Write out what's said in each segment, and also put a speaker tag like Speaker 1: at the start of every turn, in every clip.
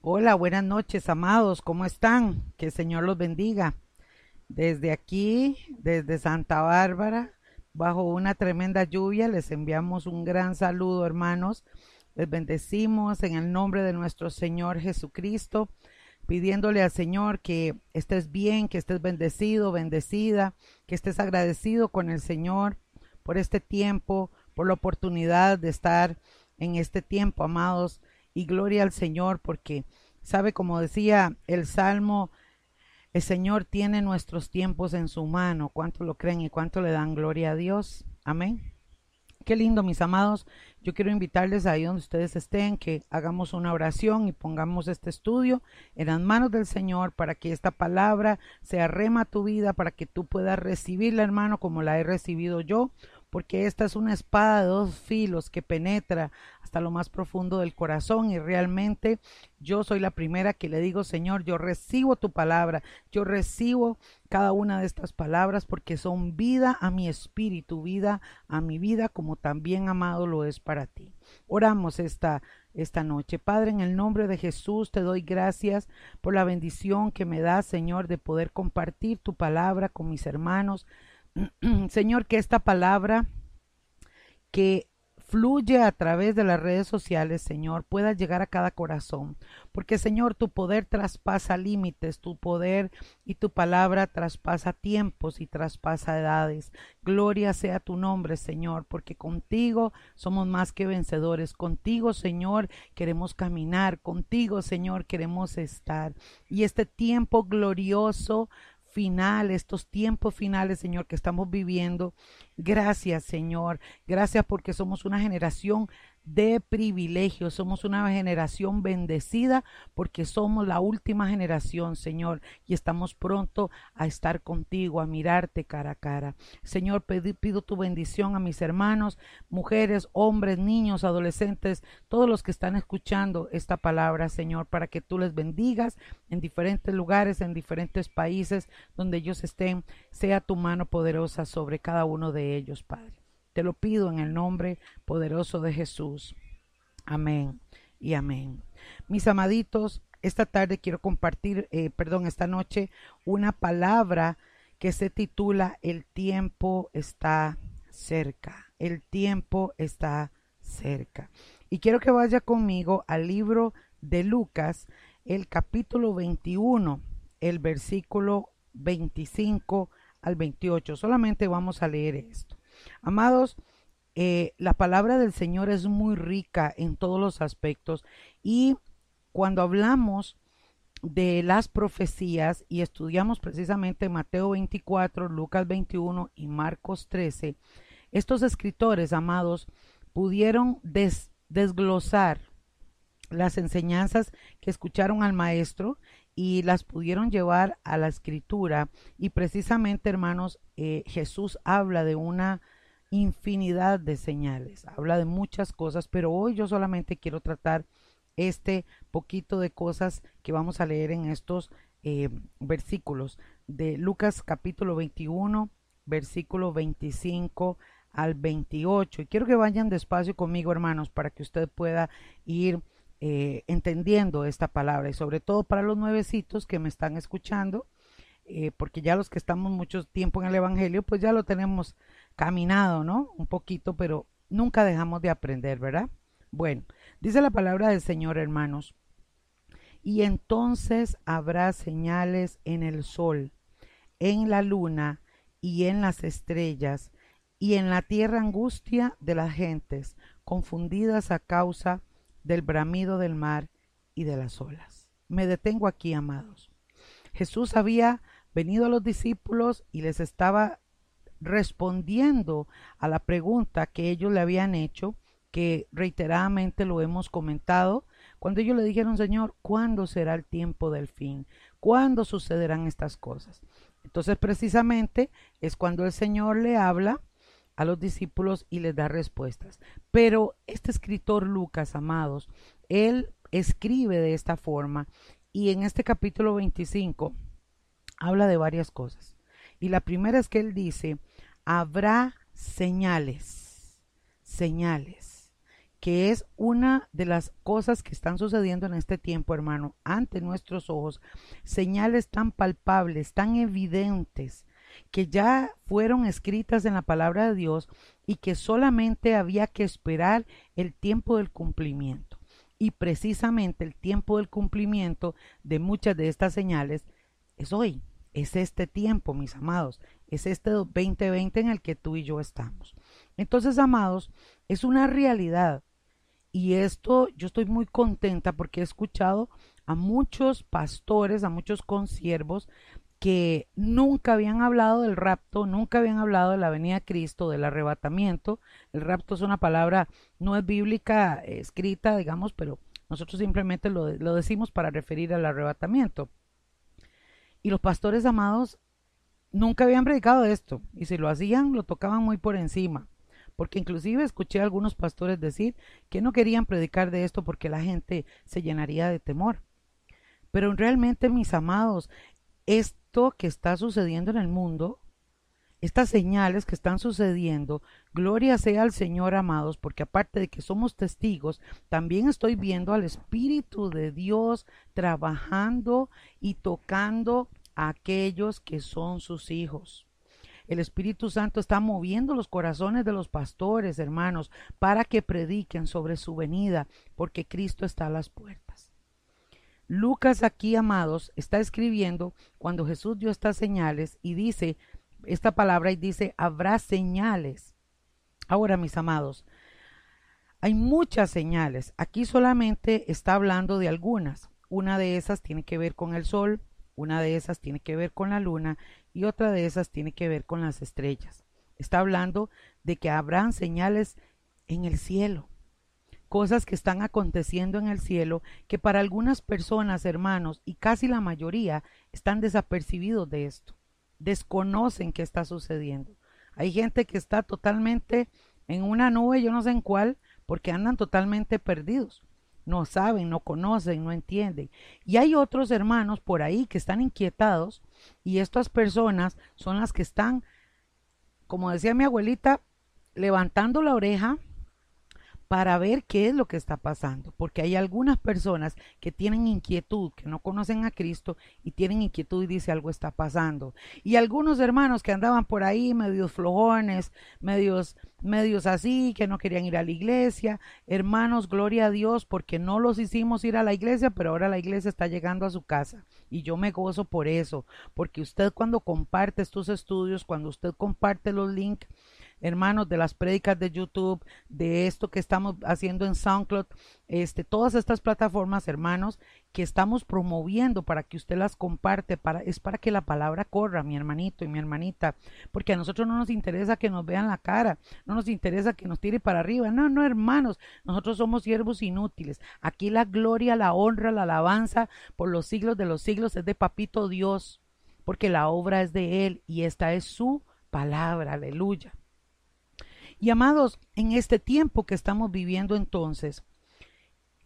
Speaker 1: Hola, buenas noches, amados. ¿Cómo están? Que el Señor los bendiga. Desde aquí, desde Santa Bárbara, bajo una tremenda lluvia, les enviamos un gran saludo, hermanos. Les bendecimos en el nombre de nuestro Señor Jesucristo, pidiéndole al Señor que estés bien, que estés bendecido, bendecida, que estés agradecido con el Señor por este tiempo, por la oportunidad de estar en este tiempo, amados y gloria al Señor porque sabe como decía el Salmo, el Señor tiene nuestros tiempos en su mano. ¿Cuánto lo creen y cuánto le dan gloria a Dios? Amén. Qué lindo, mis amados. Yo quiero invitarles ahí donde ustedes estén, que hagamos una oración y pongamos este estudio en las manos del Señor para que esta palabra se arrema a tu vida, para que tú puedas recibirla, hermano, como la he recibido yo porque esta es una espada de dos filos que penetra hasta lo más profundo del corazón y realmente yo soy la primera que le digo, Señor, yo recibo tu palabra, yo recibo cada una de estas palabras porque son vida a mi espíritu, vida a mi vida, como también amado lo es para ti. Oramos esta esta noche. Padre, en el nombre de Jesús te doy gracias por la bendición que me da, Señor, de poder compartir tu palabra con mis hermanos, Señor, que esta palabra que fluye a través de las redes sociales, Señor, pueda llegar a cada corazón. Porque, Señor, tu poder traspasa límites, tu poder y tu palabra traspasa tiempos y traspasa edades. Gloria sea tu nombre, Señor, porque contigo somos más que vencedores. Contigo, Señor, queremos caminar. Contigo, Señor, queremos estar. Y este tiempo glorioso final, estos tiempos finales, Señor, que estamos viviendo. Gracias, Señor. Gracias porque somos una generación de privilegios. Somos una generación bendecida porque somos la última generación, Señor, y estamos pronto a estar contigo, a mirarte cara a cara. Señor, pido tu bendición a mis hermanos, mujeres, hombres, niños, adolescentes, todos los que están escuchando esta palabra, Señor, para que tú les bendigas en diferentes lugares, en diferentes países donde ellos estén, sea tu mano poderosa sobre cada uno de ellos, Padre. Te lo pido en el nombre poderoso de Jesús. Amén y amén. Mis amaditos, esta tarde quiero compartir, eh, perdón, esta noche, una palabra que se titula El tiempo está cerca. El tiempo está cerca. Y quiero que vaya conmigo al libro de Lucas, el capítulo 21, el versículo 25 al 28. Solamente vamos a leer esto. Amados, eh, la palabra del Señor es muy rica en todos los aspectos y cuando hablamos de las profecías y estudiamos precisamente Mateo 24, Lucas 21 y Marcos 13, estos escritores, amados, pudieron desglosar las enseñanzas que escucharon al maestro y las pudieron llevar a la escritura. Y precisamente, hermanos, eh, Jesús habla de una infinidad de señales, habla de muchas cosas, pero hoy yo solamente quiero tratar este poquito de cosas que vamos a leer en estos eh, versículos de Lucas capítulo 21, versículo 25 al 28. Y quiero que vayan despacio conmigo, hermanos, para que usted pueda ir eh, entendiendo esta palabra y sobre todo para los nuevecitos que me están escuchando, eh, porque ya los que estamos mucho tiempo en el Evangelio, pues ya lo tenemos caminado, ¿no? Un poquito, pero nunca dejamos de aprender, ¿verdad? Bueno, dice la palabra del Señor, hermanos. Y entonces habrá señales en el sol, en la luna y en las estrellas, y en la tierra angustia de las gentes, confundidas a causa del bramido del mar y de las olas. Me detengo aquí, amados. Jesús había venido a los discípulos y les estaba respondiendo a la pregunta que ellos le habían hecho, que reiteradamente lo hemos comentado, cuando ellos le dijeron, Señor, ¿cuándo será el tiempo del fin? ¿Cuándo sucederán estas cosas? Entonces precisamente es cuando el Señor le habla a los discípulos y les da respuestas. Pero este escritor Lucas, amados, él escribe de esta forma y en este capítulo 25 habla de varias cosas. Y la primera es que él dice, habrá señales, señales. que es una de las cosas que están sucediendo en este tiempo, hermano, ante nuestros ojos, señales tan palpables, tan evidentes, que ya fueron escritas en la palabra de Dios y que solamente había que esperar el tiempo del cumplimiento. Y precisamente el tiempo del cumplimiento de muchas de estas señales es hoy, es este tiempo, mis amados, es este 2020 en el que tú y yo estamos. Entonces, amados, es una realidad. Y esto yo estoy muy contenta porque he escuchado a muchos pastores, a muchos consiervos que nunca habían hablado del rapto, nunca habían hablado de la venida de Cristo, del arrebatamiento. El rapto es una palabra, no es bíblica eh, escrita, digamos, pero nosotros simplemente lo, lo decimos para referir al arrebatamiento. Y los pastores amados nunca habían predicado esto, y si lo hacían, lo tocaban muy por encima, porque inclusive escuché a algunos pastores decir que no querían predicar de esto porque la gente se llenaría de temor. Pero realmente, mis amados, que está sucediendo en el mundo, estas señales que están sucediendo, gloria sea al Señor, amados, porque aparte de que somos testigos, también estoy viendo al Espíritu de Dios trabajando y tocando a aquellos que son sus hijos. El Espíritu Santo está moviendo los corazones de los pastores, hermanos, para que prediquen sobre su venida, porque Cristo está a las puertas. Lucas aquí, amados, está escribiendo cuando Jesús dio estas señales y dice esta palabra y dice, habrá señales. Ahora, mis amados, hay muchas señales. Aquí solamente está hablando de algunas. Una de esas tiene que ver con el sol, una de esas tiene que ver con la luna y otra de esas tiene que ver con las estrellas. Está hablando de que habrán señales en el cielo, cosas que están aconteciendo en el cielo que para algunas personas, hermanos, y casi la mayoría, están desapercibidos de esto, desconocen qué está sucediendo. Hay gente que está totalmente en una nube, yo no sé en cuál, porque andan totalmente perdidos no saben, no conocen, no entienden. Y hay otros hermanos por ahí que están inquietados y estas personas son las que están, como decía mi abuelita, levantando la oreja para ver qué es lo que está pasando, porque hay algunas personas que tienen inquietud, que no conocen a Cristo y tienen inquietud y dice algo está pasando. Y algunos hermanos que andaban por ahí medios flojones, medios medios así, que no querían ir a la iglesia. Hermanos, gloria a Dios, porque no los hicimos ir a la iglesia, pero ahora la iglesia está llegando a su casa. Y yo me gozo por eso, porque usted cuando comparte estos estudios, cuando usted comparte los links, hermanos, de las prédicas de YouTube, de esto que estamos haciendo en SoundCloud, este, todas estas plataformas, hermanos, que estamos promoviendo para que usted las comparte, para, es para que la palabra corra, mi hermanito y mi hermanita, porque a nosotros no nos interesa que nos vean la cara, no nos interesa que nos tire para arriba, no, no, hermanos, nosotros somos siervos inútiles. Aquí la gloria, la honra, la alabanza por los siglos de los siglos es de Papito Dios, porque la obra es de Él y esta es su palabra, aleluya. Y amados, en este tiempo que estamos viviendo entonces,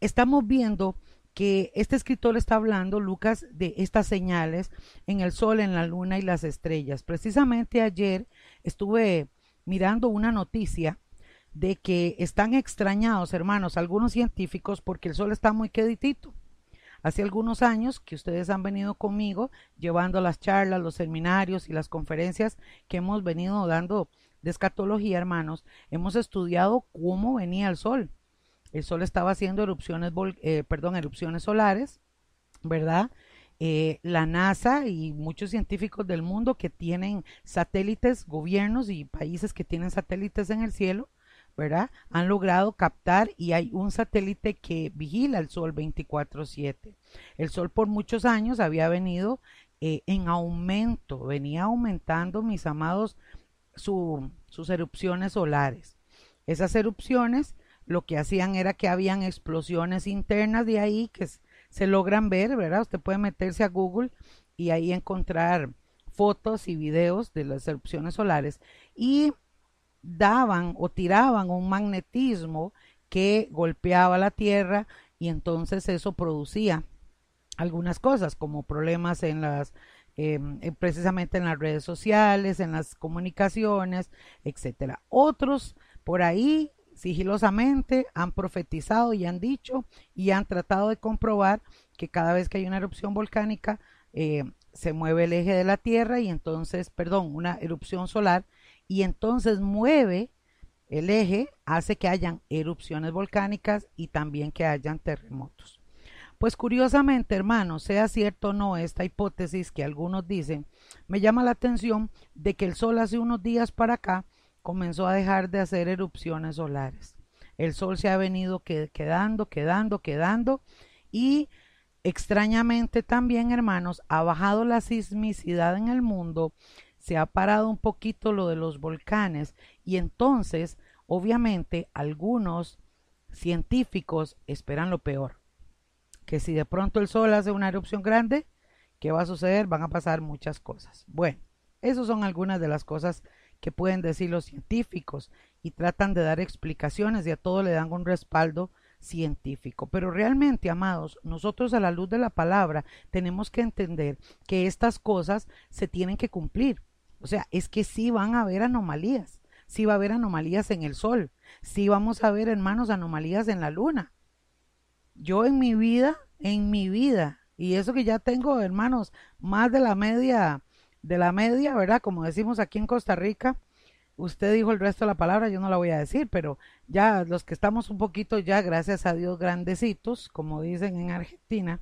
Speaker 1: estamos viendo que este escritor está hablando, Lucas, de estas señales en el sol, en la luna y las estrellas. Precisamente ayer estuve mirando una noticia de que están extrañados, hermanos, algunos científicos, porque el sol está muy queditito. Hace algunos años que ustedes han venido conmigo llevando las charlas, los seminarios y las conferencias que hemos venido dando de escatología, hermanos, hemos estudiado cómo venía el sol. El sol estaba haciendo erupciones, eh, perdón, erupciones solares, ¿verdad? Eh, la NASA y muchos científicos del mundo que tienen satélites, gobiernos y países que tienen satélites en el cielo, ¿verdad? Han logrado captar y hay un satélite que vigila el Sol 24/7. El Sol por muchos años había venido eh, en aumento, venía aumentando, mis amados, sus erupciones solares. Esas erupciones lo que hacían era que habían explosiones internas de ahí que se logran ver, ¿verdad? Usted puede meterse a Google y ahí encontrar fotos y videos de las erupciones solares y daban o tiraban un magnetismo que golpeaba la Tierra y entonces eso producía algunas cosas como problemas en las eh, precisamente en las redes sociales, en las comunicaciones, etcétera. Otros por ahí sigilosamente han profetizado y han dicho y han tratado de comprobar que cada vez que hay una erupción volcánica eh, se mueve el eje de la Tierra y entonces, perdón, una erupción solar y entonces mueve el eje, hace que hayan erupciones volcánicas y también que hayan terremotos. Pues curiosamente, hermanos, sea cierto o no esta hipótesis que algunos dicen, me llama la atención de que el Sol hace unos días para acá comenzó a dejar de hacer erupciones solares. El Sol se ha venido quedando, quedando, quedando y extrañamente también, hermanos, ha bajado la sismicidad en el mundo, se ha parado un poquito lo de los volcanes y entonces, obviamente, algunos científicos esperan lo peor que si de pronto el sol hace una erupción grande, ¿qué va a suceder? Van a pasar muchas cosas. Bueno, esas son algunas de las cosas que pueden decir los científicos y tratan de dar explicaciones y a todo le dan un respaldo científico. Pero realmente, amados, nosotros a la luz de la palabra tenemos que entender que estas cosas se tienen que cumplir. O sea, es que sí van a haber anomalías, sí va a haber anomalías en el sol, sí vamos a ver, hermanos, anomalías en la luna. Yo en mi vida, en mi vida, y eso que ya tengo, hermanos, más de la media, de la media, ¿verdad? Como decimos aquí en Costa Rica, usted dijo el resto de la palabra, yo no la voy a decir, pero ya los que estamos un poquito ya, gracias a Dios, grandecitos, como dicen en Argentina,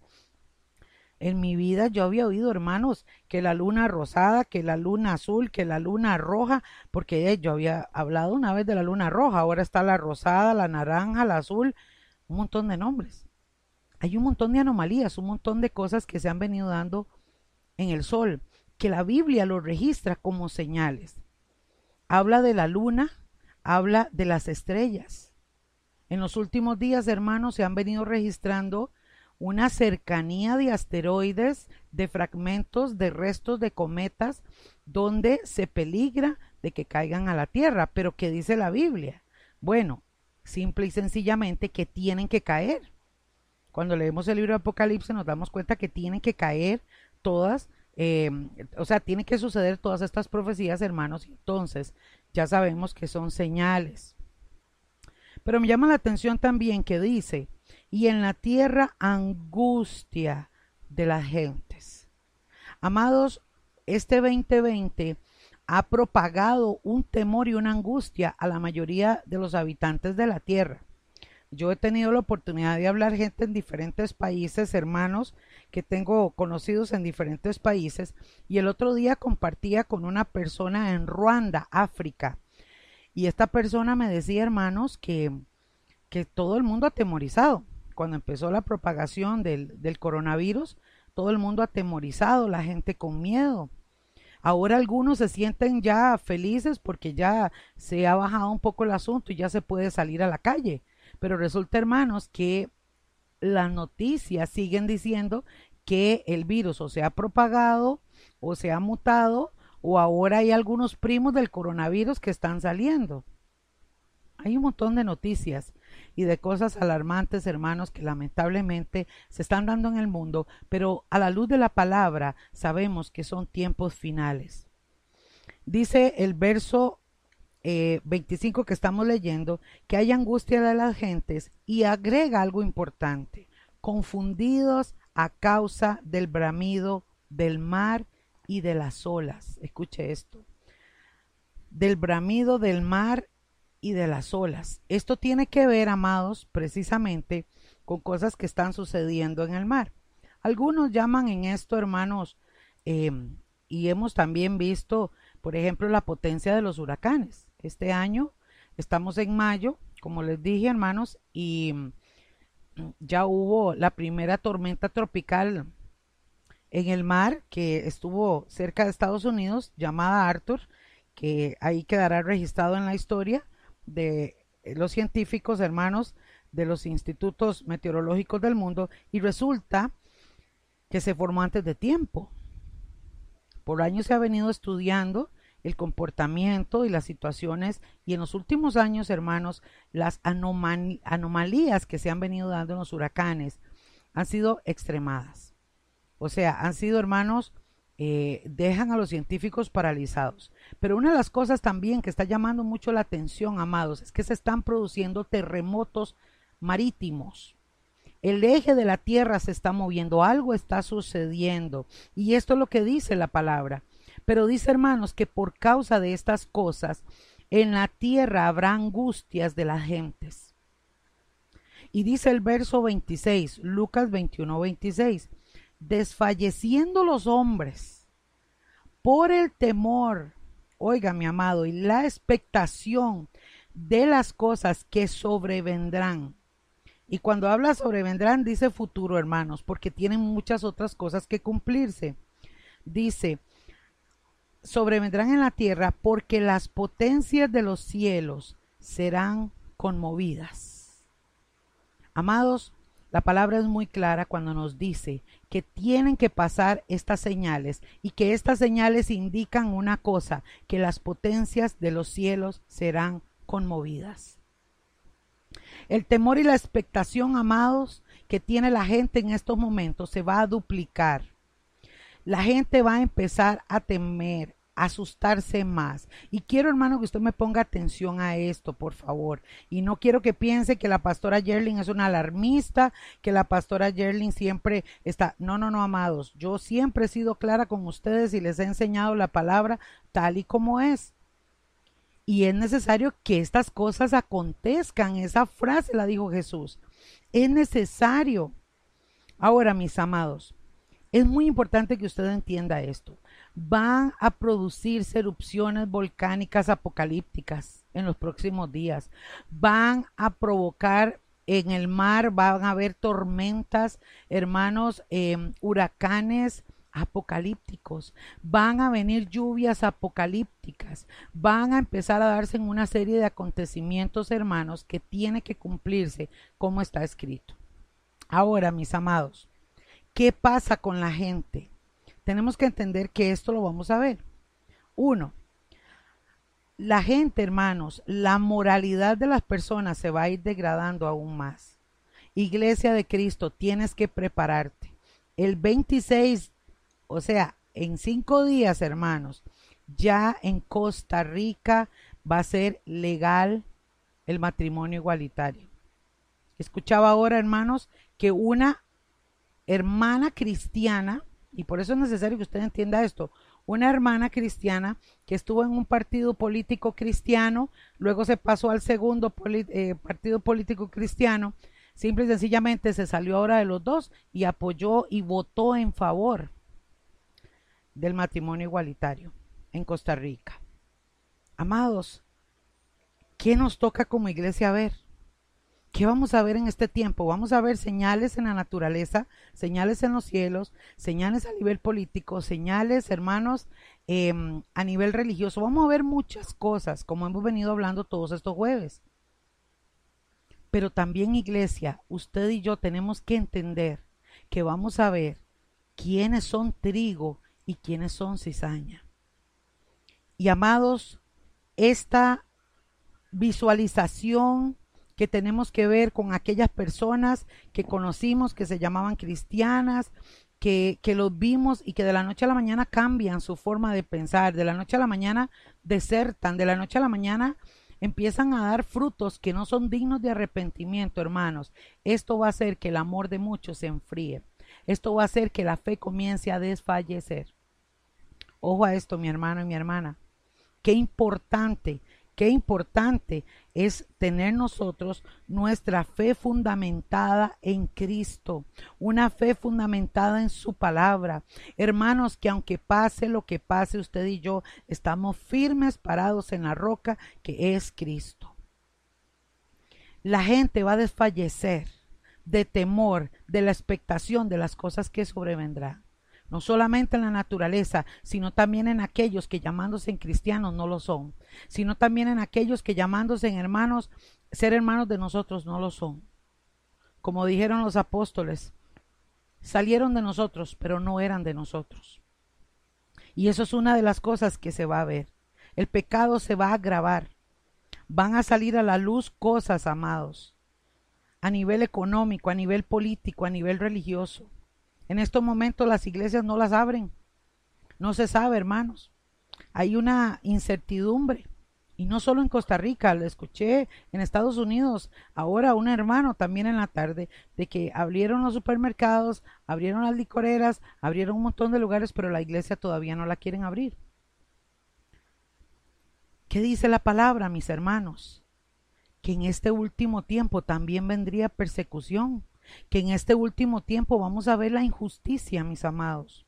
Speaker 1: en mi vida yo había oído, hermanos, que la luna rosada, que la luna azul, que la luna roja, porque yo había hablado una vez de la luna roja, ahora está la rosada, la naranja, la azul, un montón de nombres. Hay un montón de anomalías, un montón de cosas que se han venido dando en el sol, que la Biblia lo registra como señales. Habla de la luna, habla de las estrellas. En los últimos días, hermanos, se han venido registrando una cercanía de asteroides, de fragmentos, de restos de cometas, donde se peligra de que caigan a la Tierra. Pero ¿qué dice la Biblia? Bueno, simple y sencillamente que tienen que caer. Cuando leemos el libro de Apocalipsis nos damos cuenta que tienen que caer todas, em, o sea, tienen que suceder todas estas profecías, hermanos, entonces ya sabemos que son señales. Pero me llama la atención también que dice, y en la tierra angustia de las gentes. Amados, este 2020 ha propagado un temor y una angustia a la mayoría de los habitantes de la tierra. Yo he tenido la oportunidad de hablar gente en diferentes países, hermanos que tengo conocidos en diferentes países, y el otro día compartía con una persona en Ruanda, África, y esta persona me decía, hermanos, que, que todo el mundo atemorizado. Cuando empezó la propagación del, del coronavirus, todo el mundo atemorizado, la gente con miedo. Ahora algunos se sienten ya felices porque ya se ha bajado un poco el asunto y ya se puede salir a la calle. Pero resulta, hermanos, que las noticias siguen diciendo que el virus o se ha propagado o se ha mutado o ahora hay algunos primos del coronavirus que están saliendo. Hay un montón de noticias y de cosas alarmantes, hermanos, que lamentablemente se están dando en el mundo, pero a la luz de la palabra sabemos que son tiempos finales. Dice el verso 25 eh, que estamos leyendo, que hay angustia de las gentes y agrega algo importante, confundidos a causa del bramido del mar y de las olas. Escuche esto. Del bramido del mar y de las olas. Esto tiene que ver, amados, precisamente con cosas que están sucediendo en el mar. Algunos llaman en esto, hermanos, em, y hemos también visto, por ejemplo, la potencia de los huracanes. Este año estamos en mayo, como les dije, hermanos, y ya hubo la primera tormenta tropical en el mar que estuvo cerca de Estados Unidos, llamada Arthur, que ahí quedará registrado en la historia de los científicos hermanos de los institutos meteorológicos del mundo y resulta que se formó antes de tiempo. Por años se ha venido estudiando el comportamiento y las situaciones y en los últimos años, hermanos, las anomalías que se han venido dando en los huracanes han sido extremadas. O sea, han sido, hermanos, eh, dejan a los científicos paralizados. Pero una de las cosas también que está llamando mucho la atención, amados, es que se están produciendo terremotos marítimos. El eje de la tierra se está moviendo, algo está sucediendo. Y esto es lo que dice la palabra. Pero dice, hermanos, que por causa de estas cosas, en la tierra habrá angustias de las gentes. Y dice el verso 26, Lucas 21, 26 desfalleciendo los hombres por el temor, oiga mi amado, y la expectación de las cosas que sobrevendrán. Y cuando habla sobrevendrán, dice futuro, hermanos, porque tienen muchas otras cosas que cumplirse. Dice, sobrevendrán en la tierra porque las potencias de los cielos serán conmovidas. Amados, la palabra es muy clara cuando nos dice que tienen que pasar estas señales y que estas señales indican una cosa, que las potencias de los cielos serán conmovidas. El temor y la expectación, amados, que tiene la gente en estos momentos se va a duplicar. La gente va a empezar a temer, asustarse más. Y quiero, hermano, que usted me ponga atención a esto, por favor. Y no quiero que piense que la pastora Yerling es una alarmista, que la pastora Yerling siempre está. No, no, no, amados. Yo siempre he sido clara con ustedes y les he enseñado la palabra tal y como es. Y es necesario que estas cosas acontezcan. Esa frase la dijo Jesús. Es necesario. Ahora, mis amados, es muy importante que usted entienda esto van a producirse erupciones volcánicas apocalípticas en los próximos días. Van a provocar en el mar, van a haber tormentas, hermanos, em, huracanes apocalípticos, van a venir lluvias apocalípticas, van a empezar a darse en una serie de acontecimientos, hermanos, que tiene que cumplirse como está escrito. Ahora, mis amados, ¿qué pasa con la gente? tenemos que entender que esto lo vamos a ver. Uno, la gente, hermanos, la moralidad de las personas se va a ir degradando aún más. Iglesia de Cristo, tienes que prepararte. El 26, o sea, en cinco días, hermanos, ya en Costa Rica va a ser legal el matrimonio igualitario. Escuchaba ahora, hermanos, que una hermana cristiana y por eso es necesario que usted entienda esto. Una hermana cristiana que estuvo en un partido político cristiano, luego se pasó al segundo eh, partido político cristiano, simple y sencillamente se salió ahora de los dos y apoyó y votó en favor del matrimonio igualitario en Costa Rica. Amados, ¿qué nos toca como iglesia ver? ¿Qué vamos a ver en este tiempo? Vamos a ver señales en la naturaleza, señales en los cielos, señales a nivel político, señales, hermanos, em, a nivel religioso. Vamos a ver muchas cosas, como hemos venido hablando todos estos jueves. Pero también, iglesia, usted y yo tenemos que entender que vamos a ver quiénes son trigo y quiénes son cizaña. Y amados, esta visualización que tenemos que ver con aquellas personas que conocimos, que se llamaban cristianas, que, que, los vimos y que de la noche a la mañana cambian su forma de pensar, de la noche a la mañana desertan, de la noche a la mañana empiezan a dar frutos que no son dignos de arrepentimiento, hermanos. Esto va a hacer que el amor de muchos se enfríe. Esto va a hacer que la fe comience a desfallecer. Ojo a esto, mi hermano y mi hermana. Qué importante Qué importante es tener nosotros nuestra fe fundamentada en Cristo, una fe fundamentada en su palabra. Hermanos, que aunque pase lo que pase, usted y yo estamos firmes parados en la roca que es Cristo. La gente va a desfallecer de temor, de la expectación de las cosas que sobrevendrán no solamente en la naturaleza, sino también en aquellos que llamándose en cristianos no lo son, sino también en aquellos que llamándose en hermanos, ser hermanos de nosotros no lo son. Como dijeron los apóstoles, salieron de nosotros, pero no eran de nosotros. Y eso es una de las cosas que se va a ver. El pecado se va a agravar. Van a salir a la luz cosas, amados, a nivel económico, a nivel político, a nivel religioso en estos momentos las iglesias no las abren. No se sabe, hermanos. Hay una incertidumbre. Y no solo en Costa Rica, lo escuché en Estados Unidos, ahora un hermano también en la tarde, de que abrieron los supermercados, abrieron las licoreras, abrieron un montón de lugares, pero la iglesia todavía no la quieren abrir. ¿Qué dice la palabra, mis hermanos? Que en este último tiempo también vendría persecución, que en este último tiempo vamos a ver la injusticia, mis amados.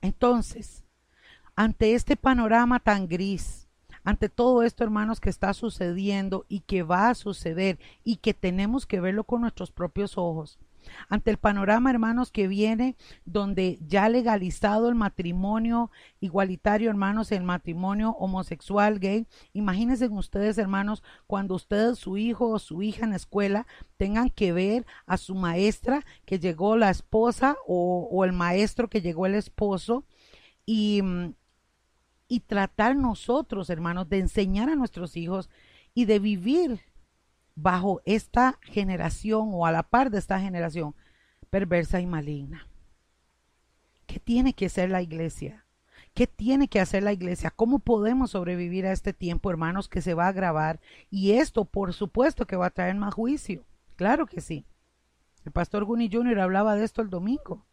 Speaker 1: Entonces, ante este panorama tan gris, ante todo esto, hermanos, que está sucediendo y que va a suceder y que tenemos que verlo con nuestros propios ojos, ante el panorama, hermanos, que viene donde ya legalizado el matrimonio igualitario, hermanos, el matrimonio homosexual, gay. Imagínense ustedes, hermanos, cuando ustedes, su hijo o su hija en la escuela, tengan que ver a su maestra que llegó la esposa o, o el maestro que llegó el esposo y mm, y tratar nosotros, hermanos, de enseñar a nuestros hijos y de vivir bajo esta generación o a la par de esta generación perversa y maligna. ¿Qué tiene que hacer la iglesia? ¿Qué tiene que hacer la iglesia? ¿Cómo podemos sobrevivir a este tiempo, hermanos, que se va a agravar? Y esto, por supuesto, que va a traer más juicio. Claro que sí. El pastor Guni Jr. hablaba de esto el domingo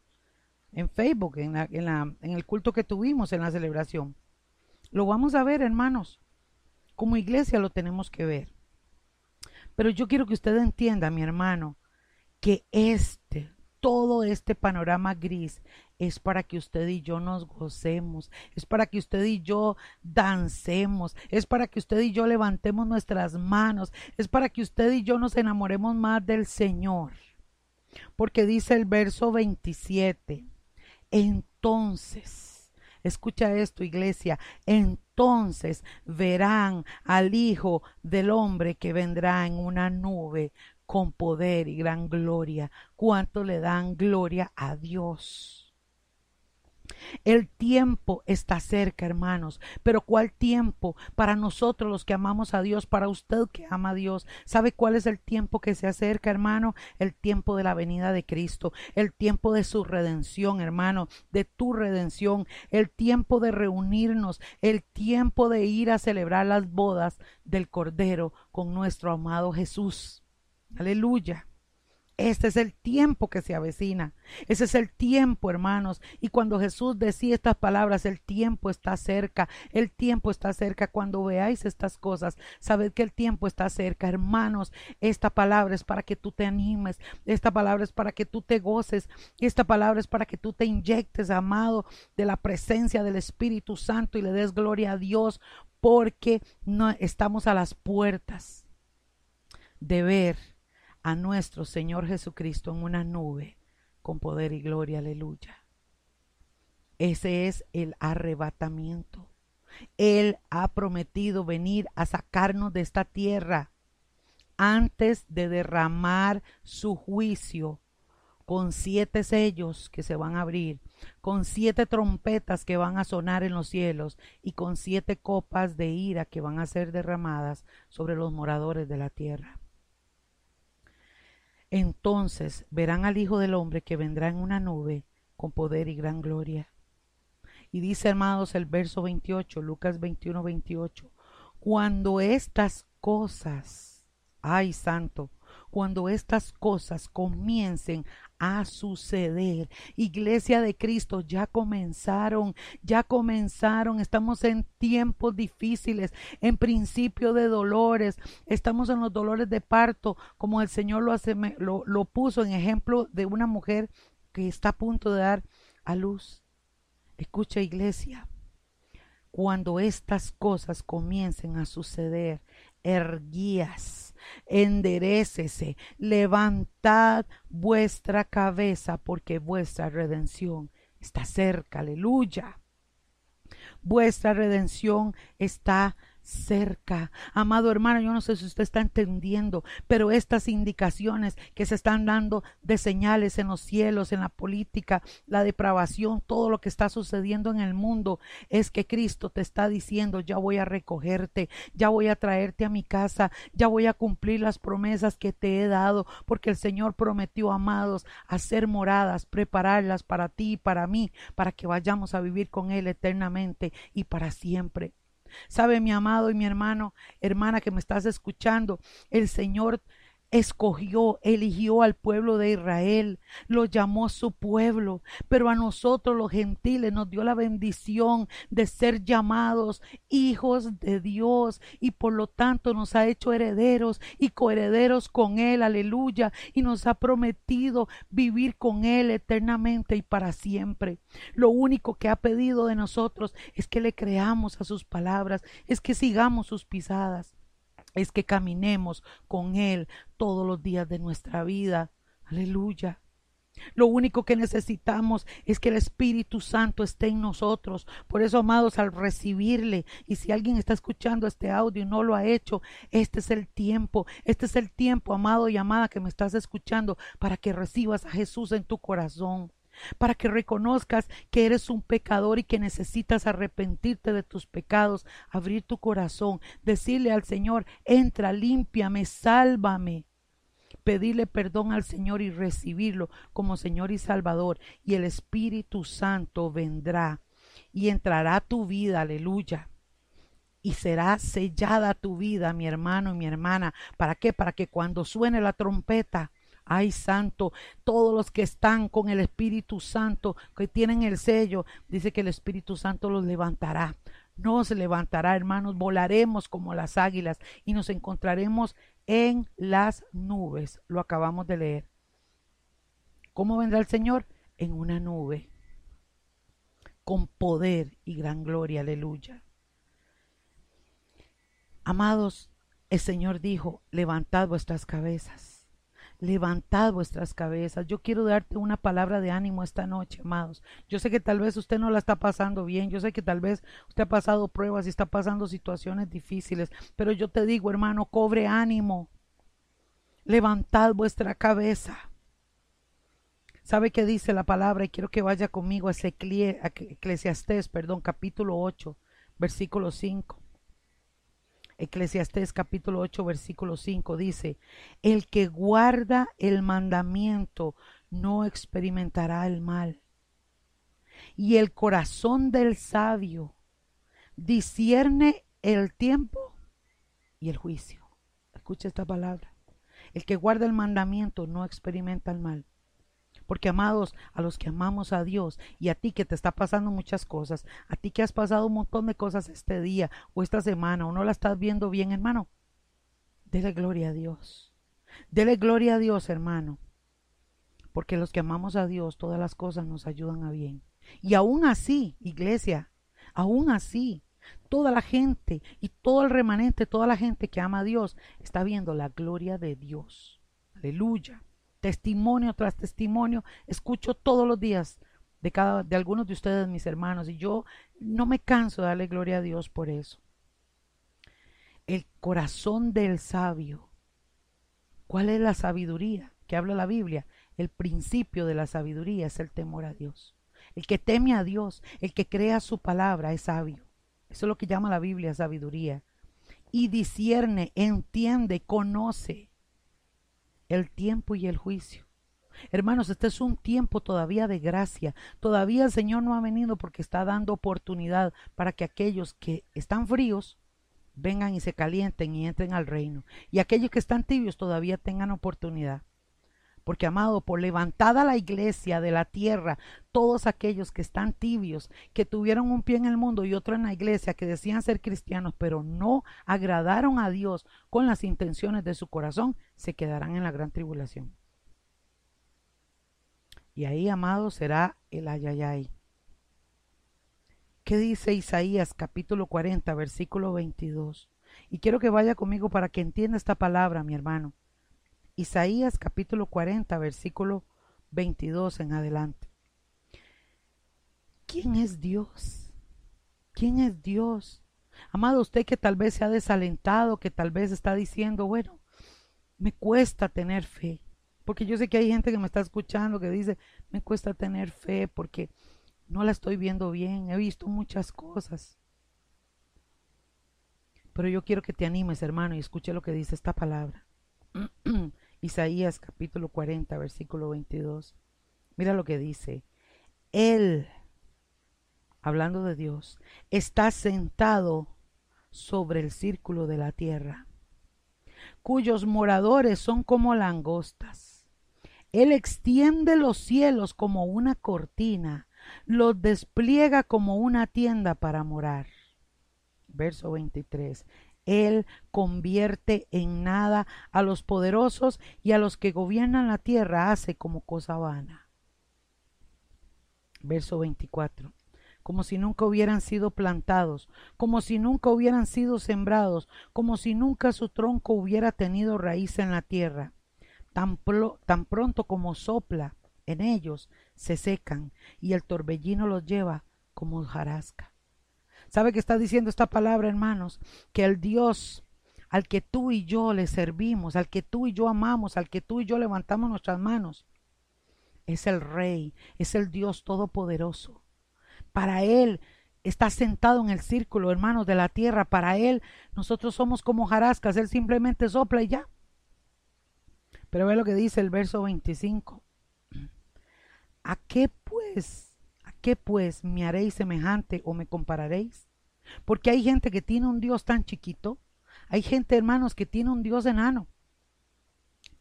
Speaker 1: en Facebook, en, en, en el culto que tuvimos en la celebración. Lo vamos a ver, hermanos. Como iglesia lo tenemos que ver. Pero yo quiero que usted entienda, mi hermano, que este, todo este panorama gris es para que usted y yo nos gocemos, es para que usted y yo dancemos, es para que usted y yo levantemos nuestras manos, es para que usted y yo nos enamoremos más del Señor. Porque dice el verso 27, entonces, Escucha esto, iglesia. Entonces verán al Hijo del Hombre que vendrá en una nube con poder y gran gloria. ¿Cuánto le dan gloria a Dios? El tiempo está cerca, hermanos. Pero ¿cuál tiempo? Para nosotros los que amamos a Dios, para usted que ama a Dios. ¿Sabe cuál es el tiempo que se acerca, hermano? El tiempo de la venida de Cristo. El tiempo de su redención, hermano. De tu redención. El tiempo de reunirnos. El tiempo de ir a celebrar las bodas del Cordero con nuestro amado Jesús. Aleluya. Este es el tiempo que se avecina. Ese es el tiempo, hermanos. Y cuando Jesús decía estas palabras, el tiempo está cerca. El tiempo está cerca. Cuando veáis estas cosas, sabed que el tiempo está cerca, hermanos. Esta palabra es para que tú te animes. Esta palabra es para que tú te goces. Esta palabra es para que tú te inyectes, amado, de la presencia del Espíritu Santo y le des gloria a Dios porque no estamos a las puertas de ver a nuestro Señor Jesucristo en una nube con poder y gloria, aleluya. Ese es el arrebatamiento. Él ha prometido venir a sacarnos de esta tierra antes de derramar su juicio con siete sellos que se van a abrir, con siete trompetas que van a sonar en los cielos y con siete copas de ira que van a ser derramadas sobre los moradores de la tierra. Entonces verán al Hijo del Hombre que vendrá en una nube con poder y gran gloria. Y dice, hermanos, el verso 28, Lucas 21, 28, cuando estas cosas, ay santo, cuando estas cosas comiencen a suceder. Iglesia de Cristo, ya comenzaron, ya comenzaron. Estamos en tiempos difíciles, en principio de dolores. Estamos en los dolores de parto, como el Señor lo, hace, lo, lo puso en ejemplo de una mujer que está a punto de dar a luz. Escucha, iglesia. Cuando estas cosas comiencen a suceder, erguías, enderecese, levantad vuestra cabeza, porque vuestra redención está cerca, aleluya. Vuestra redención está cerca. Amado hermano, yo no sé si usted está entendiendo, pero estas indicaciones que se están dando de señales en los cielos, en la política, la depravación, todo lo que está sucediendo en el mundo, es que Cristo te está diciendo, ya voy a recogerte, ya voy a traerte a mi casa, ya voy a cumplir las promesas que te he dado, porque el Señor prometió, amados, hacer moradas, prepararlas para ti y para mí, para que vayamos a vivir con Él eternamente y para siempre. Sabe mi amado y mi hermano, hermana que me estás escuchando, el Señor escogió, eligió al pueblo de Israel, lo llamó su pueblo, pero a nosotros los gentiles nos dio la bendición de ser llamados hijos de Dios y por lo tanto nos ha hecho herederos y coherederos con Él, aleluya, y nos ha prometido vivir con Él eternamente y para siempre. Lo único que ha pedido de nosotros es que le creamos a sus palabras, es que sigamos sus pisadas es que caminemos con Él todos los días de nuestra vida. Aleluya. Lo único que necesitamos es que el Espíritu Santo esté en nosotros. Por eso, amados, al recibirle, y si alguien está escuchando este audio y no lo ha hecho, este es el tiempo, este es el tiempo, amado y amada, que me estás escuchando, para que recibas a Jesús en tu corazón para que reconozcas que eres un pecador y que necesitas arrepentirte de tus pecados, abrir tu corazón, decirle al Señor, entra, límpiame, sálvame. Pedirle perdón al Señor y recibirlo como Señor y Salvador. Y el Espíritu Santo vendrá y entrará a tu vida, aleluya y será sellada tu vida, mi hermano y mi hermana. ¿Para qué? Para que cuando suene la trompeta, Ay, santo, todos los que están con el Espíritu Santo, que tienen el sello, dice que el Espíritu Santo los levantará. Nos levantará, hermanos, volaremos como las águilas y nos encontraremos en las nubes. Lo acabamos de leer. ¿Cómo vendrá el Señor? En una nube, con poder y gran gloria, aleluya. Amados, el Señor dijo, levantad vuestras cabezas levantad vuestras cabezas. Yo quiero darte una palabra de ánimo esta noche, amados. Yo sé que tal vez usted no la está pasando bien, yo sé que tal vez usted ha pasado pruebas y está pasando situaciones difíciles, pero yo te digo, hermano, cobre ánimo. Levantad vuestra cabeza. ¿Sabe qué dice la palabra? Y quiero que vaya conmigo a Eclesiastés, perdón, capítulo 8, versículo 5. Eclesiastés capítulo 8 versículo 5 dice, el que guarda el mandamiento no experimentará el mal. Y el corazón del sabio discierne el tiempo y el juicio. Escucha esta palabra. El que guarda el mandamiento no experimenta el mal. Porque amados, a los que amamos a Dios y a ti que te está pasando muchas cosas, a ti que has pasado un montón de cosas este día o esta semana o no la estás viendo bien, hermano, dele gloria a Dios. Dele gloria a Dios, hermano. Porque los que amamos a Dios, todas las cosas nos ayudan a bien. Y aún así, iglesia, aún así, toda la gente y todo el remanente, toda la gente que ama a Dios, está viendo la gloria de Dios. Aleluya testimonio tras testimonio, escucho todos los días de cada de algunos de ustedes, mis hermanos, y yo no me canso de darle gloria a Dios por eso. El corazón del sabio. ¿Cuál es la sabiduría que habla la Biblia? El principio de la sabiduría es el temor a Dios. El que teme a Dios, el que crea su palabra es sabio. Eso es lo que llama la Biblia sabiduría. Y discierne, entiende, conoce el tiempo y el juicio. Hermanos, este es un tiempo todavía de gracia. Todavía el Señor no ha venido porque está dando oportunidad para que aquellos que están fríos vengan y se calienten y entren al reino. Y aquellos que están tibios todavía tengan oportunidad. Porque, amado, por levantada la iglesia de la tierra, todos aquellos que están tibios, que tuvieron un pie en el mundo y otro en la iglesia, que decían ser cristianos, pero no agradaron a Dios con las intenciones de su corazón, se quedarán en la gran tribulación. Y ahí, amado, será el ayayay. ¿Qué dice Isaías capítulo 40, versículo 22? Y quiero que vaya conmigo para que entienda esta palabra, mi hermano. Isaías capítulo 40, versículo 22 en adelante. ¿Quién es Dios? ¿Quién es Dios Amado, usted que tal vez se ha desalentado, que tal vez está diciendo, bueno, me cuesta tener fe. Porque yo sé que hay gente que me está escuchando que dice, me cuesta tener fe porque no la estoy viendo bien, he visto muchas cosas. Pero yo quiero que te animes, hermano, y escuche lo que dice esta palabra. Isaías capítulo 40, versículo 22. Mira lo que dice. Él, hablando de Dios, está sentado sobre el círculo de la tierra, cuyos moradores son como langostas. Él extiende los cielos como una cortina, los despliega como una tienda para morar. Verso 23. Él convierte en nada a los poderosos y a los que gobiernan la tierra hace como cosa vana. Verso 24 como si nunca hubieran sido plantados, como si nunca hubieran sido sembrados, como si nunca su tronco hubiera tenido raíz en la tierra. Tan, pronto como sopla en ellos, se secan y el torbellino los lleva como jarasca. ¿Sabe qué está diciendo esta palabra, hermanos? Que el Dios al que tú y yo le servimos, al que tú y yo amamos, al que tú y yo levantamos nuestras manos, es el Rey, es el Dios Todopoderoso para Él está sentado en el círculo, hermanos, de la tierra. Para Él nosotros somos como jarascas, Él simplemente sopla y ya. Pero ve lo que dice el verso 25. ¿A qué pues, qué pues me haréis semejante o me compararéis? Porque hay gente que tiene un Dios tan chiquito, hay gente, hermanos, que tiene un Dios enano.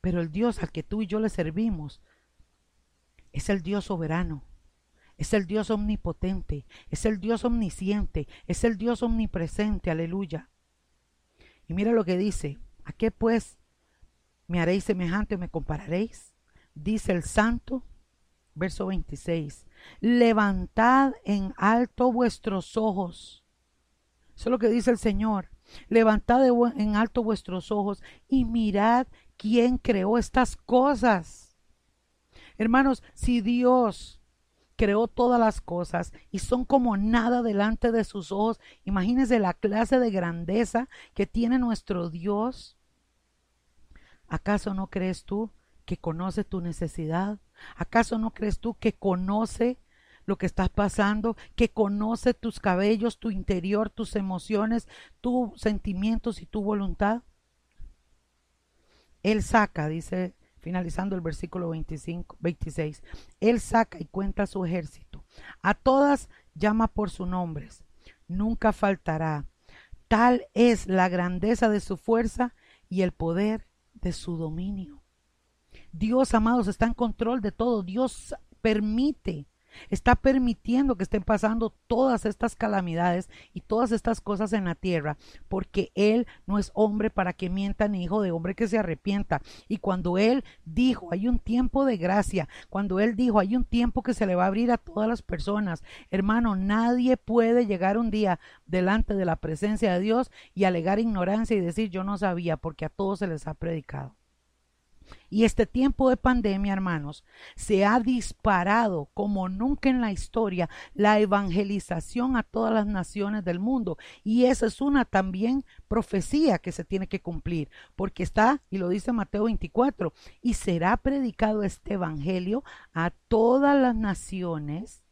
Speaker 1: Pero el Dios al que tú y yo le servimos es el Dios soberano, es el Dios omnipotente, es el Dios omnisciente, es el Dios omnipresente, aleluya. Y mira lo que dice, ¿a qué pues me haréis semejante o me compararéis? Dice el santo, verso 26, levantad en alto vuestros ojos. Eso es lo que dice el Señor. Levantad en alto vuestros ojos y mirad quién creó estas cosas. Hermanos, si Dios creó todas las cosas y son como nada delante de sus ojos. Imagínense la clase de grandeza que tiene nuestro Dios. ¿Acaso no crees tú que conoce tu necesidad? ¿Acaso no crees tú que conoce lo que estás pasando, que conoce tus cabellos, tu interior, tus emociones, tus sentimientos y tu voluntad? Él saca, dice finalizando el versículo 25, 26. Él saca y cuenta su ejército. A todas llama por sus nombres. Nunca faltará. Tal es la grandeza de su fuerza y el poder de su dominio. Dios, amados, está en control de todo. Dios permite está permitiendo que estén pasando todas estas calamidades y todas estas cosas en la tierra, porque Él no es hombre para que mienta ni hijo de hombre que se arrepienta. Y cuando Él dijo, hay un tiempo de gracia, cuando Él dijo, hay un tiempo que se le va a abrir a todas las personas, hermano, nadie puede llegar un día delante de la presencia de Dios y alegar ignorancia y decir yo no sabía, porque a todos se les ha predicado. Y este tiempo de pandemia, hermanos, se ha disparado como nunca en la historia la evangelización a todas las naciones del mundo. Y esa es una también profecía que se tiene que cumplir, porque está, y lo dice Mateo 24, y será predicado este evangelio a todas las naciones.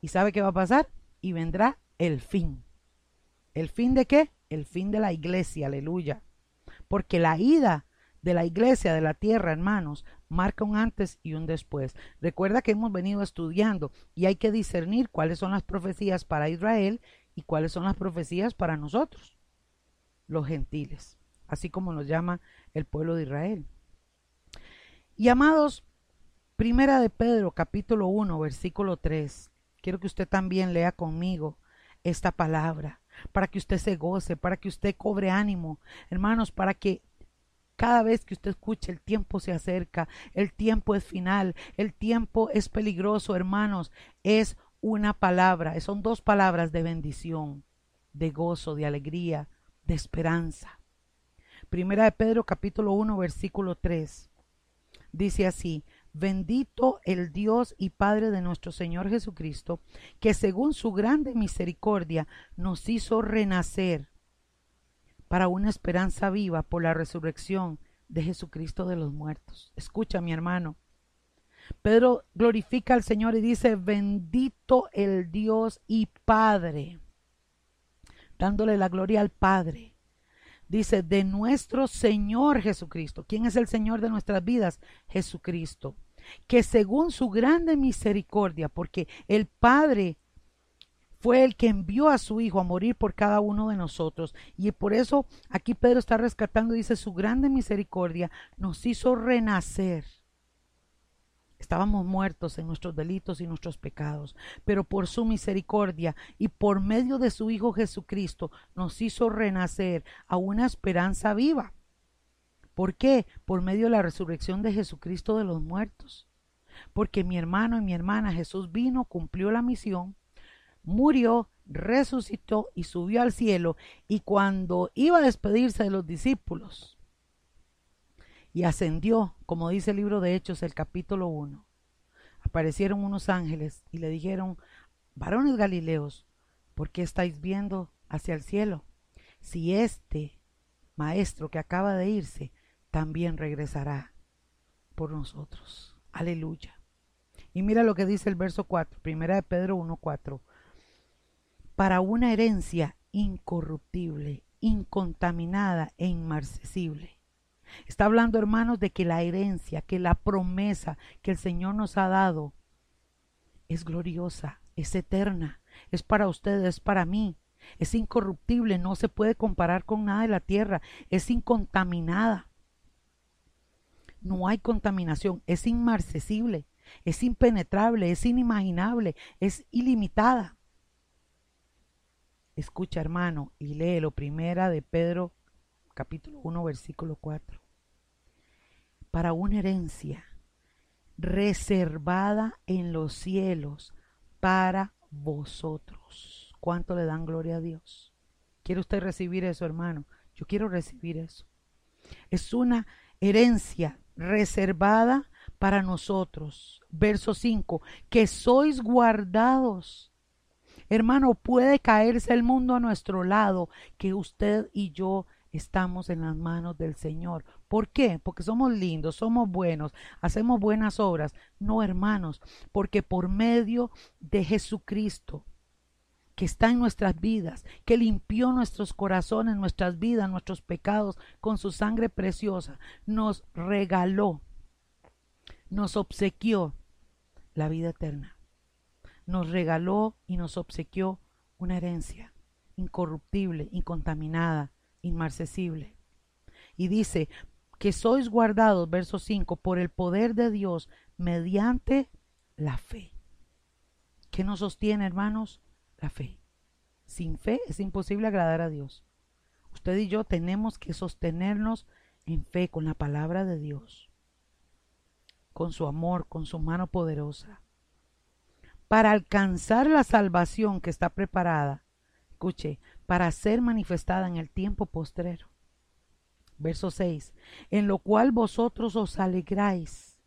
Speaker 1: ¿Y sabe qué va a pasar? Y vendrá el fin. ¿El fin de qué? El fin de la iglesia, aleluya. Porque la ida de la iglesia de la tierra, hermanos, marca un antes y un después. Recuerda que hemos venido estudiando y hay que discernir cuáles son las profecías para Israel y cuáles son las profecías para nosotros, los gentiles, así como nos llama el pueblo de Israel. Y amados, primera de Pedro, capítulo 1, versículo 3. Quiero que usted también lea conmigo esta palabra, para que usted se goce, para que usted cobre ánimo, hermanos, para que cada vez que usted escuche el tiempo se acerca, el tiempo es final, el tiempo es peligroso, hermanos, es una palabra, son dos palabras de bendición, de gozo, de alegría, de esperanza. Primera de Pedro capítulo 1 versículo 3. Dice así, Bendito el Dios y Padre de nuestro Señor Jesucristo, que según su grande misericordia nos hizo renacer para una esperanza viva por la resurrección de Jesucristo de los muertos. Escucha, mi hermano. Pedro glorifica al Señor y dice, bendito el Dios y Padre, dándole la gloria al Padre. Dice, de nuestro Señor Jesucristo. ¿Quién es el Señor de nuestras vidas? Jesucristo. Que según su grande misericordia, porque el Padre fue el que envió a su Hijo a morir por cada uno de nosotros. Y por eso aquí Pedro está rescatando, dice, su grande misericordia nos hizo renacer. Estábamos muertos en nuestros delitos y nuestros pecados, pero por su misericordia y por medio de su Hijo Jesucristo nos hizo renacer a una esperanza viva. ¿Por qué? Por medio de la resurrección de Jesucristo de los muertos. Porque mi hermano y mi hermana Jesús vino, cumplió la misión, murió, resucitó y subió al cielo. Y cuando iba a despedirse de los discípulos y ascendió, como dice el libro de Hechos, el capítulo 1, aparecieron unos ángeles y le dijeron, varones Galileos, ¿por qué estáis viendo hacia el cielo? Si este maestro que acaba de irse también regresará por nosotros. Aleluya. Y mira lo que dice el verso 4, primera de Pedro 1:4 para una herencia incorruptible, incontaminada e inmarcesible. Está hablando, hermanos, de que la herencia, que la promesa que el Señor nos ha dado es gloriosa, es eterna, es para ustedes, es para mí, es incorruptible, no se puede comparar con nada de la tierra, es incontaminada. No hay contaminación, es inmarcesible, es impenetrable, es inimaginable, es ilimitada. Escucha, hermano, y léelo. Primera de Pedro, capítulo 1, versículo 4. Para una herencia reservada en los cielos para vosotros. ¿Cuánto le dan gloria a Dios? ¿Quiere usted recibir eso, hermano? Yo quiero recibir eso. Es una herencia reservada para nosotros. Verso 5, que sois guardados Hermano, puede caerse el mundo a nuestro lado, que usted y yo estamos en las manos del Señor. ¿Por qué? Porque somos lindos, somos buenos, hacemos buenas obras. No, hermanos, porque por medio de Jesucristo, que está en nuestras vidas, que limpió nuestros corazones, nuestras vidas, nuestros pecados con su sangre preciosa, nos regaló, nos obsequió la vida eterna nos regaló y nos obsequió una herencia incorruptible, incontaminada, inmarcesible. Y dice que sois guardados, verso 5, por el poder de Dios mediante la fe. ¿Qué nos sostiene, hermanos? La fe. Sin fe es imposible agradar a Dios. Usted y yo tenemos que sostenernos en fe con la palabra de Dios, con su amor, con su mano poderosa para alcanzar la salvación que está preparada, escuche, para ser manifestada en el tiempo postrero. Verso 6, en lo cual vosotros os alegráis.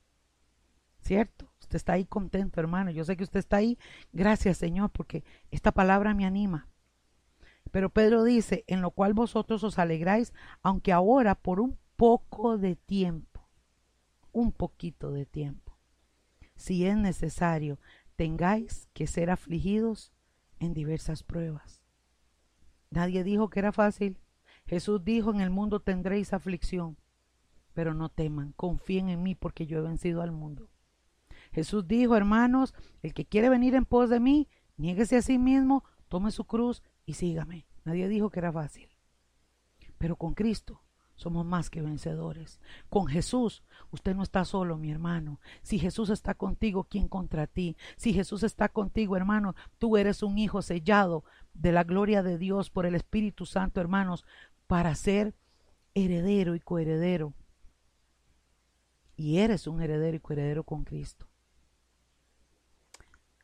Speaker 1: ¿Cierto? Usted está ahí contento, hermano. Yo sé que usted está ahí. Gracias, Señor, porque esta palabra me anima. Pero Pedro dice, en lo cual vosotros os alegráis, aunque ahora por un poco de tiempo, un poquito de tiempo, si es necesario, tengáis que ser afligidos en diversas pruebas. Nadie dijo que era fácil. Jesús dijo, en el mundo tendréis aflicción, pero no teman, confíen en mí porque yo he vencido al mundo. Jesús dijo, hermanos, el que quiere venir en pos de mí, niéguese a sí mismo, tome su cruz y sígame. Nadie dijo que era fácil. Pero con Cristo somos más que vencedores. Con Jesús, usted no está solo, mi hermano. Si Jesús está contigo, ¿quién contra ti? Si Jesús está contigo, hermano, tú eres un hijo sellado de la gloria de Dios por el Espíritu Santo, hermanos, para ser heredero y coheredero. Y eres un heredero y coheredero con Cristo.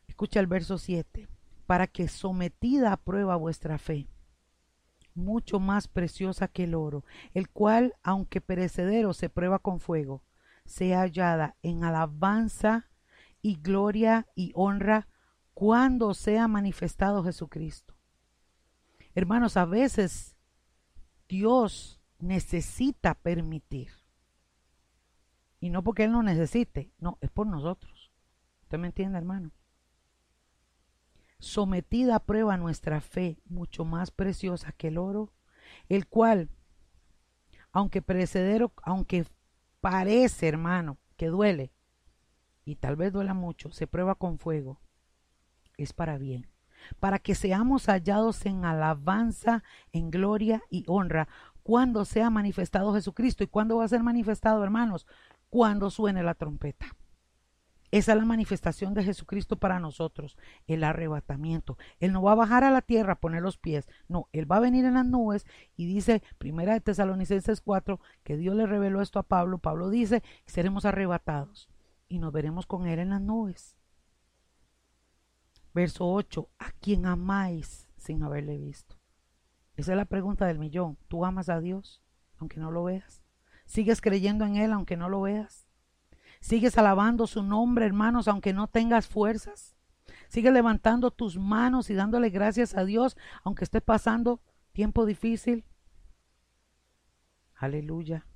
Speaker 1: Escucha el verso 7. Para que sometida a prueba vuestra fe mucho más preciosa que el oro, el cual, aunque perecedero, se prueba con fuego, sea hallada en alabanza y gloria y honra cuando sea manifestado Jesucristo. Hermanos, a veces Dios necesita permitir. Y no porque Él no necesite, no, es por nosotros. ¿Usted me entiende, hermano? Sometida a prueba nuestra fe, mucho más preciosa que el oro, el cual, aunque precedero, aunque parece, hermano, que duele, y tal vez duela mucho, se prueba con fuego, es para bien, para que seamos hallados en alabanza, en gloria y honra, cuando sea manifestado Jesucristo. ¿Y cuándo va a ser manifestado, hermanos? Cuando suene la trompeta. Esa es la manifestación de Jesucristo para nosotros, el arrebatamiento. Él no va a bajar a la tierra a poner los pies, no, Él va a venir en las nubes y dice, primera de Tesalonicenses 4, que Dios le reveló esto a Pablo. Pablo dice, seremos arrebatados y nos veremos con Él en las nubes. Verso 8, ¿a quién amáis sin haberle visto? Esa es la pregunta del millón. ¿Tú amas a Dios aunque no lo veas? ¿Sigues creyendo en Él aunque no lo veas? Sigues alabando su nombre, hermanos, aunque no tengas fuerzas. Sigues levantando tus manos y dándole gracias a Dios, aunque estés pasando tiempo difícil. Aleluya.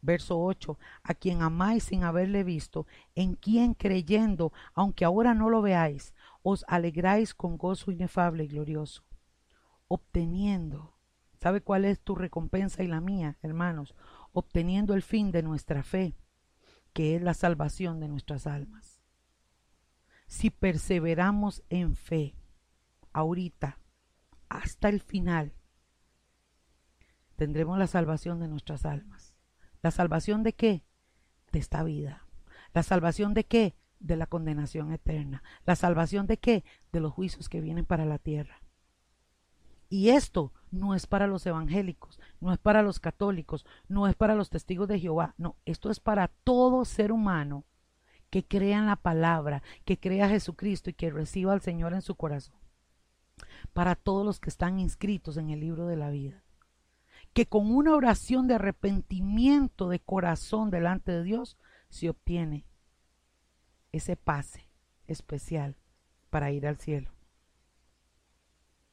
Speaker 1: Verso 8. A quien amáis sin haberle visto, en quien creyendo, aunque ahora no lo veáis, os alegráis con gozo inefable y glorioso, obteniendo. ¿Sabe cuál es tu recompensa y la mía, hermanos? Obteniendo el fin de nuestra fe que es la salvación de nuestras almas. Si perseveramos en fe, ahorita, hasta el final, tendremos la salvación de nuestras almas. ¿La salvación de qué? De esta vida. ¿La salvación de qué? De la condenación eterna. ¿La salvación de qué? De los juicios que vienen para la tierra. Y esto no es para los evangélicos, no es para los católicos, no es para los testigos de Jehová, no, esto es para todo ser humano que crea en la palabra, que crea a Jesucristo y que reciba al Señor en su corazón. Para todos los que están inscritos en el libro de la vida. Que con una oración de arrepentimiento de corazón delante de Dios se obtiene ese pase especial para ir al cielo.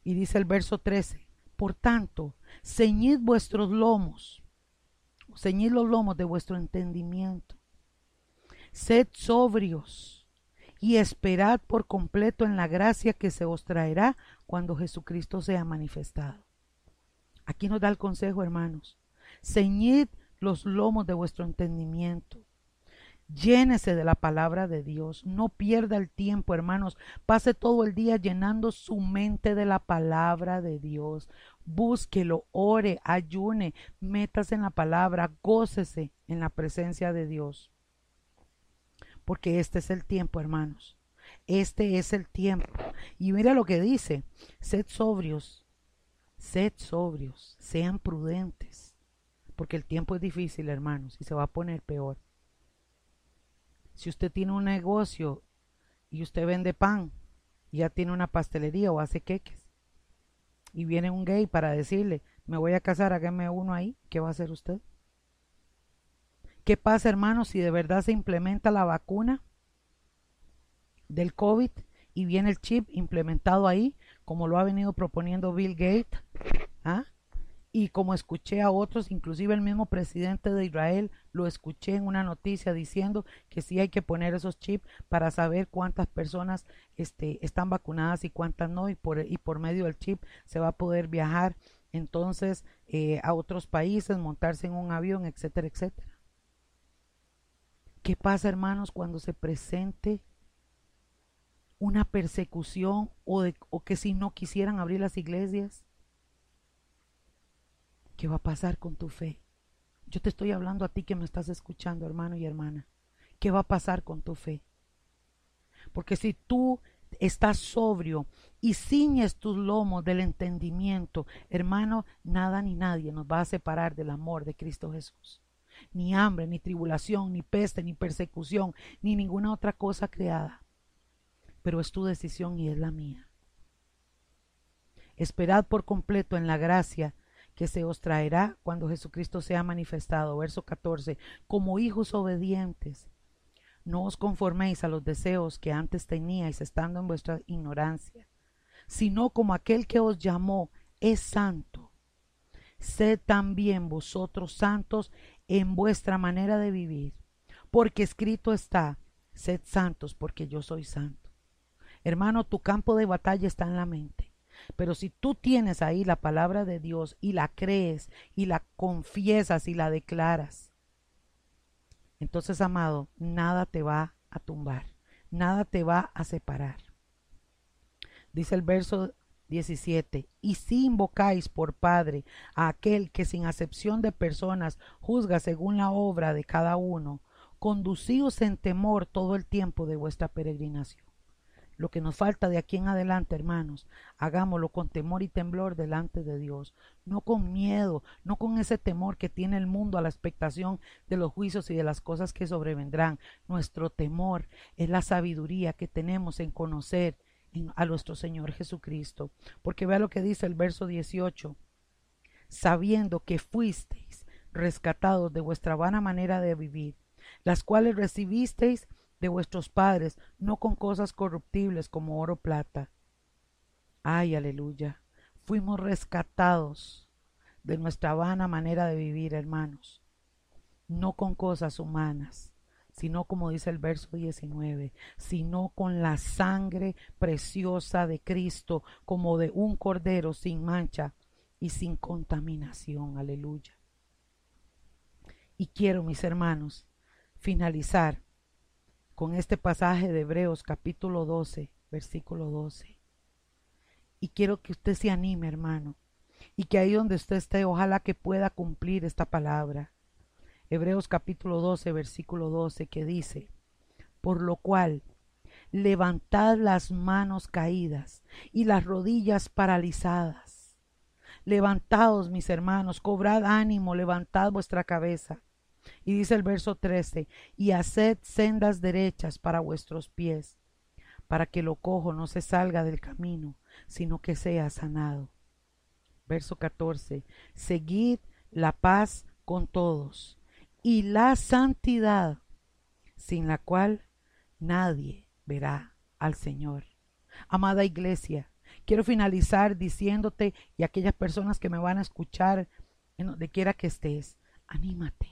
Speaker 1: Y dice el verso 13, por tanto, ceñid vuestros lomos, ceñid los lomos de vuestro entendimiento, sed sobrios y esperad por completo en la gracia que se os traerá cuando Jesucristo sea manifestado. Aquí nos da el consejo, hermanos. Ceñid los lomos de vuestro entendimiento. Llénese de la palabra de Dios. No pierda el tiempo, hermanos. Pase todo el día llenando su mente de la palabra de Dios. Búsquelo, ore, ayune, métase en la palabra, gócese en la presencia de Dios. Porque este es el tiempo, hermanos. Este es el tiempo. Y mira lo que dice. Sed sobrios. Sed sobrios. Sean prudentes. Porque el tiempo es difícil, hermanos, y se va a poner peor. Si usted tiene un negocio y usted vende pan, ya tiene una pastelería o hace queques, y viene un gay para decirle, me voy a casar, hágame uno ahí, ¿qué va a hacer usted? ¿Qué pasa, hermanos, si de verdad se implementa la vacuna del COVID y viene el chip implementado ahí, como lo ha venido proponiendo Bill Gates? ¿Ah? Y como escuché a otros, inclusive el mismo presidente de Israel, lo escuché en una noticia diciendo que sí hay que poner esos chips para saber cuántas personas este, están vacunadas y cuántas no, y por, y por medio del chip se va a poder viajar entonces eh, a otros países, montarse en un avión, etcétera, etcétera. ¿Qué pasa, hermanos, cuando se presente una persecución o, de, o que si no quisieran abrir las iglesias? ¿Qué va a pasar con tu fe? Yo te estoy hablando a ti que me estás escuchando, hermano y hermana. ¿Qué va a pasar con tu fe? Porque si tú estás sobrio y ciñes tus lomos del entendimiento, hermano, nada ni nadie nos va a separar del amor de Cristo Jesús. Ni hambre, ni tribulación, ni peste, ni persecución, ni ninguna otra cosa creada. Pero es tu decisión y es la mía. Esperad por completo en la gracia que se os traerá cuando Jesucristo sea manifestado. Verso 14, como hijos obedientes. No os conforméis a los deseos que antes teníais estando en vuestra ignorancia, sino como aquel que os llamó es santo. Sed también vosotros santos en vuestra manera de vivir, porque escrito está, sed santos porque yo soy santo. Hermano, tu campo de batalla está en la mente. Pero si tú tienes ahí la palabra de Dios y la crees y la confiesas y la declaras, entonces, amado, nada te va a tumbar, nada te va a separar. Dice el verso 17. Y si invocáis por Padre a aquel que sin acepción de personas juzga según la obra de cada uno, conducíos en temor todo el tiempo de vuestra peregrinación. Lo que nos falta de aquí en adelante, hermanos, hagámoslo con temor y temblor delante de Dios, no con miedo, no con ese temor que tiene el mundo a la expectación de los juicios y de las cosas que sobrevendrán. Nuestro temor es la sabiduría que tenemos en conocer a nuestro Señor Jesucristo. Porque vea lo que dice el verso 18, sabiendo que fuisteis rescatados de vuestra vana manera de vivir las cuales recibisteis de vuestros padres, no con cosas corruptibles como oro o plata. Ay, aleluya. Fuimos rescatados de nuestra vana manera de vivir, hermanos, no con cosas humanas, sino como dice el verso 19, sino con la sangre preciosa de Cristo, como de un cordero sin mancha y sin contaminación. Aleluya. Y quiero, mis hermanos, finalizar con este pasaje de Hebreos capítulo 12, versículo 12. Y quiero que usted se anime, hermano, y que ahí donde usted esté, ojalá que pueda cumplir esta palabra. Hebreos capítulo 12, versículo 12, que dice, por lo cual, levantad las manos caídas y las rodillas paralizadas. Levantaos, mis hermanos, cobrad ánimo, levantad vuestra cabeza y dice el verso 13, y haced sendas derechas para vuestros pies, para que lo cojo no se salga del camino, sino que sea sanado. Verso 14, seguid la paz con todos y la santidad, sin la cual nadie verá al Señor. Amada iglesia, quiero finalizar diciéndote y aquellas personas que me van a escuchar, en donde quiera que estés, anímate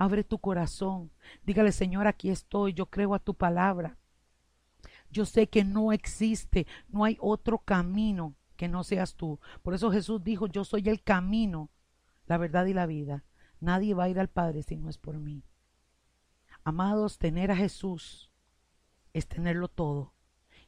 Speaker 1: Abre tu corazón. Dígale, Señor, aquí estoy. Yo creo a tu palabra. Yo sé que no existe, no hay otro camino que no seas tú. Por eso Jesús dijo, yo soy el camino, la verdad y la vida. Nadie va a ir al Padre si no es por mí. Amados, tener a Jesús es tenerlo todo.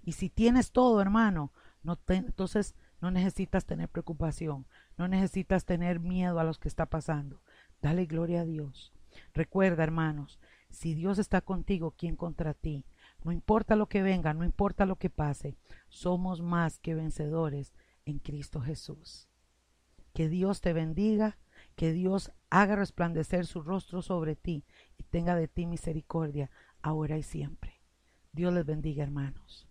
Speaker 1: Y si tienes todo, hermano, no entonces no necesitas tener preocupación, no necesitas tener miedo a lo que está pasando. Dale gloria a Dios. Recuerda, hermanos, si Dios está contigo, ¿quién contra ti? No importa lo que venga, no importa lo que pase, somos más que vencedores en Cristo Jesús. Que Dios te bendiga, que Dios haga resplandecer su rostro sobre ti y tenga de ti misericordia ahora y siempre. Dios les bendiga, hermanos.